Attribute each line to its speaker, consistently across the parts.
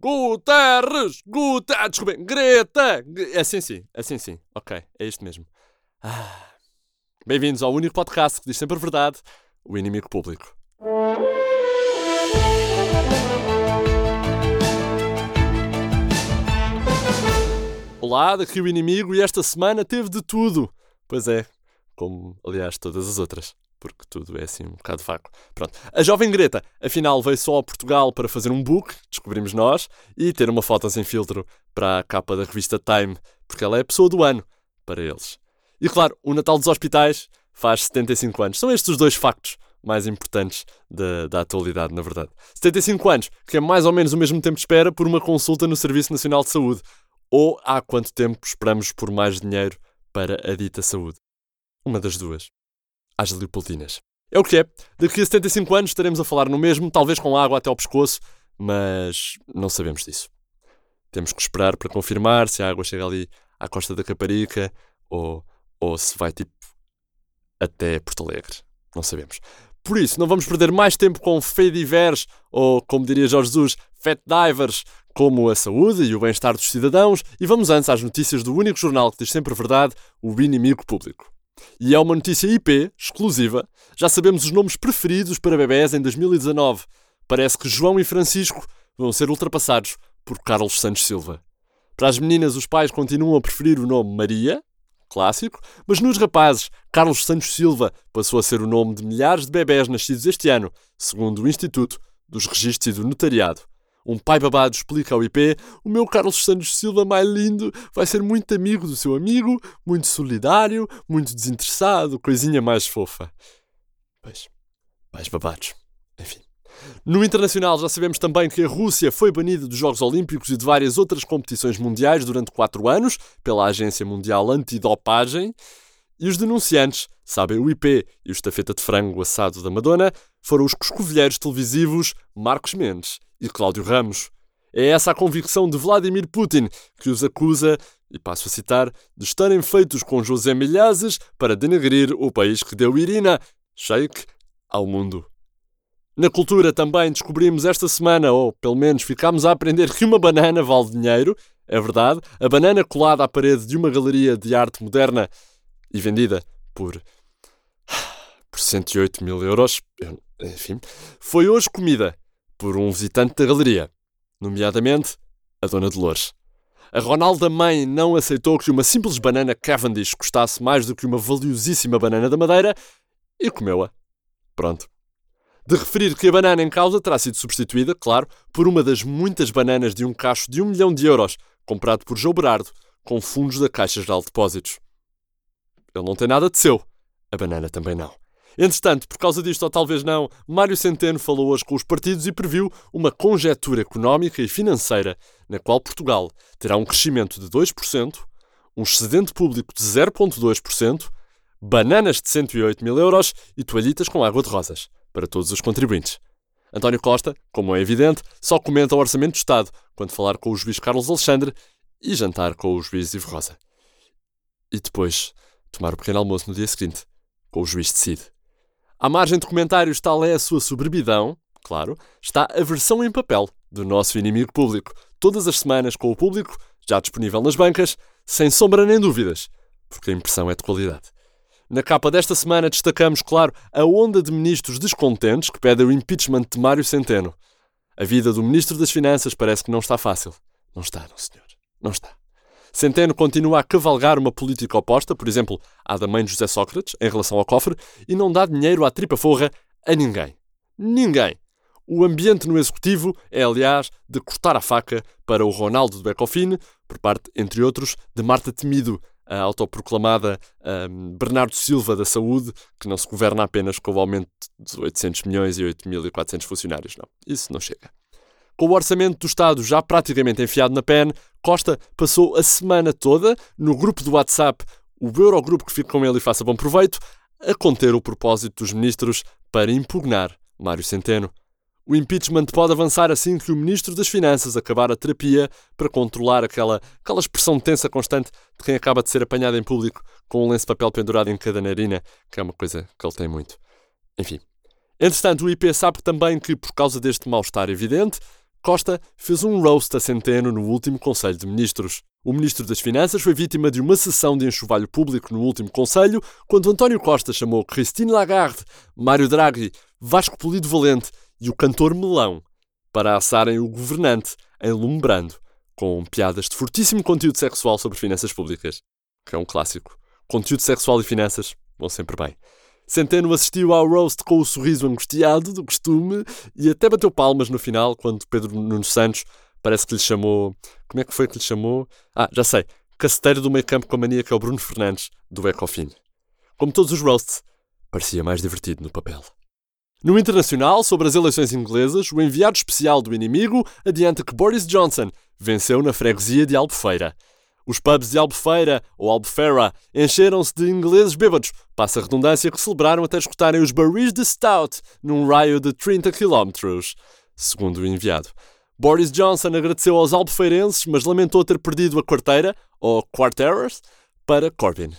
Speaker 1: Guterres! Guterres! Desculpem, Greta! Assim sim, assim sim. Ok, é isto mesmo. Ah. Bem-vindos ao único podcast que diz sempre a verdade, o inimigo público. Olá, daqui o inimigo e esta semana teve de tudo. Pois é, como aliás todas as outras porque tudo é assim um bocado vago. Pronto. A jovem Greta, afinal, veio só a Portugal para fazer um book, descobrimos nós, e ter uma foto sem filtro para a capa da revista Time, porque ela é a pessoa do ano para eles. E claro, o Natal dos Hospitais faz 75 anos. São estes os dois factos mais importantes da, da atualidade, na verdade. 75 anos, que é mais ou menos o mesmo tempo de espera por uma consulta no Serviço Nacional de Saúde. Ou há quanto tempo esperamos por mais dinheiro para a dita saúde? Uma das duas às Leopoldinas. É o que é. Daqui a 75 anos estaremos a falar no mesmo, talvez com água até ao pescoço, mas não sabemos disso. Temos que esperar para confirmar se a água chega ali à costa da Caparica ou, ou se vai tipo até Porto Alegre. Não sabemos. Por isso, não vamos perder mais tempo com fedivers ou, como diria Jorge Jesus, fat divers, como a saúde e o bem-estar dos cidadãos, e vamos antes às notícias do único jornal que diz sempre a verdade, o inimigo público. E é uma notícia IP, exclusiva. Já sabemos os nomes preferidos para bebés em 2019. Parece que João e Francisco vão ser ultrapassados por Carlos Santos Silva. Para as meninas, os pais continuam a preferir o nome Maria, clássico, mas nos rapazes, Carlos Santos Silva passou a ser o nome de milhares de bebés nascidos este ano, segundo o Instituto dos Registros e do Notariado. Um pai babado explica ao IP: o meu Carlos Santos Silva mais lindo vai ser muito amigo do seu amigo, muito solidário, muito desinteressado, coisinha mais fofa. Pois, pais babados. Enfim. No internacional, já sabemos também que a Rússia foi banida dos Jogos Olímpicos e de várias outras competições mundiais durante quatro anos pela Agência Mundial Antidopagem. E os denunciantes, sabem o IP e o estafeta de frango assado da Madonna, foram os coscovilheiros televisivos Marcos Mendes e Cláudio Ramos. É essa a convicção de Vladimir Putin, que os acusa, e passo a citar, de estarem feitos com José Milhazes para denegrir o país que deu Irina, Sheikh, ao mundo. Na cultura também descobrimos esta semana, ou pelo menos ficámos a aprender que uma banana vale dinheiro. É verdade, a banana colada à parede de uma galeria de arte moderna e vendida por, por 108 mil euros, enfim, foi hoje comida por um visitante da galeria, nomeadamente a Dona Dolores. A Ronalda Mãe não aceitou que uma simples banana Cavendish custasse mais do que uma valiosíssima banana da Madeira e comeu-a. Pronto. De referir que a banana em causa terá sido substituída, claro, por uma das muitas bananas de um cacho de um milhão de euros, comprado por João Berardo, com fundos da Caixa Geral de Depósitos. Ele não tem nada de seu. A banana também não. Entretanto, por causa disto, ou talvez não, Mário Centeno falou hoje com os partidos e previu uma conjetura económica e financeira na qual Portugal terá um crescimento de 2%, um excedente público de 0,2%, bananas de 108 mil euros e toalhitas com água de rosas para todos os contribuintes. António Costa, como é evidente, só comenta o Orçamento do Estado quando falar com o juiz Carlos Alexandre e jantar com o juiz Ivo Rosa. E depois tomar o pequeno almoço no dia seguinte com o juiz Decide. À margem de comentários, tal é a sua soberbidão, claro, está a versão em papel do nosso inimigo público, todas as semanas com o público, já disponível nas bancas, sem sombra nem dúvidas, porque a impressão é de qualidade. Na capa desta semana destacamos, claro, a onda de ministros descontentes que pedem o impeachment de Mário Centeno. A vida do Ministro das Finanças parece que não está fácil. Não está, não, senhor. Não está. Centeno continua a cavalgar uma política oposta, por exemplo, à da mãe de José Sócrates, em relação ao cofre, e não dá dinheiro à tripa forra a ninguém. Ninguém. O ambiente no Executivo é, aliás, de cortar a faca para o Ronaldo do Ecofine, por parte, entre outros, de Marta Temido, a autoproclamada um, Bernardo Silva da Saúde, que não se governa apenas com o aumento de 800 milhões e 8.400 funcionários. Não, isso não chega. Com o orçamento do Estado já praticamente enfiado na PEN, Costa passou a semana toda no grupo do WhatsApp, o Eurogrupo que fica com ele e faça bom proveito, a conter o propósito dos ministros para impugnar Mário Centeno. O impeachment pode avançar assim que o Ministro das Finanças acabar a terapia para controlar aquela, aquela expressão tensa constante de quem acaba de ser apanhado em público com um lenço de papel pendurado em cada narina, que é uma coisa que ele tem muito. Enfim. Entretanto, o IP sabe também que, por causa deste mal-estar evidente, Costa fez um roast a Centeno no último Conselho de Ministros. O Ministro das Finanças foi vítima de uma sessão de enxovalho público no último Conselho, quando António Costa chamou Christine Lagarde, Mário Draghi, Vasco Polido Valente e o cantor Melão para assarem o governante, enlumbrando, com piadas de fortíssimo conteúdo sexual sobre finanças públicas, que é um clássico. Conteúdo sexual e finanças vão sempre bem. Centeno assistiu ao roast com o sorriso angustiado do costume e até bateu palmas no final quando Pedro Nuno Santos parece que lhe chamou. Como é que foi que lhe chamou? Ah, já sei. Caceteiro do meio campo com a mania que é o Bruno Fernandes, do Ecofin. Como todos os roasts, parecia mais divertido no papel. No internacional, sobre as eleições inglesas, o enviado especial do inimigo adianta que Boris Johnson venceu na freguesia de Albufeira. Os pubs de Albufeira, ou Albufeira, encheram-se de ingleses bêbados, passa a redundância que celebraram até escutarem os barris de Stout num raio de 30 km, segundo o enviado. Boris Johnson agradeceu aos albufeirenses, mas lamentou ter perdido a quarteira, ou quarteras, para Corbyn.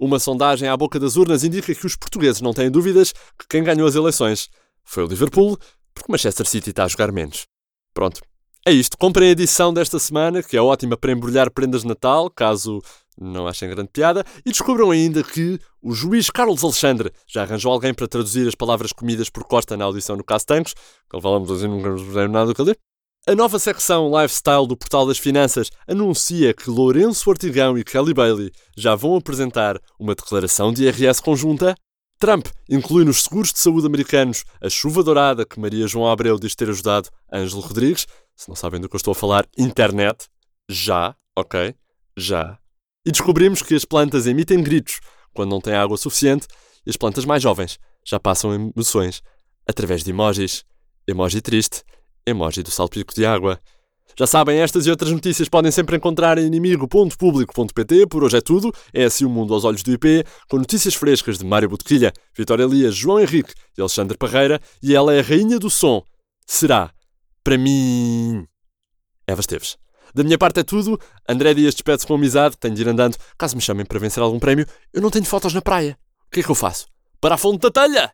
Speaker 1: Uma sondagem à boca das urnas indica que os portugueses não têm dúvidas que quem ganhou as eleições foi o Liverpool, porque Manchester City está a jogar menos. Pronto, é isto. Comprem a edição desta semana, que é ótima para embrulhar prendas de Natal, caso não achem grande piada, e descubram ainda que o juiz Carlos Alexandre já arranjou alguém para traduzir as palavras comidas por Costa na audição no Caso Tancos, que falamos assim, nunca nos nada do que ler. A nova secção Lifestyle do Portal das Finanças anuncia que Lourenço Ortigão e Kelly Bailey já vão apresentar uma declaração de IRS conjunta. Trump inclui nos seguros de saúde americanos a chuva dourada que Maria João Abreu diz ter ajudado Ângelo Rodrigues se não sabem do que eu estou a falar, internet, já, ok? Já. E descobrimos que as plantas emitem gritos quando não têm água suficiente e as plantas mais jovens já passam emoções através de emojis. Emoji triste, emoji do salpico de água. Já sabem, estas e outras notícias podem sempre encontrar em inimigo.público.pt. Por hoje é tudo. É assim o mundo aos olhos do IP, com notícias frescas de Mário Botequilha, Vitória Elias, João Henrique e Alexandre Parreira. E ela é a rainha do som. Será para mim, Eva Esteves. Da minha parte é tudo. André Dias despede-se com amizade. Tenho de ir andando. Caso me chamem para vencer algum prémio, eu não tenho fotos na praia. O que é que eu faço? Para a fonte da telha!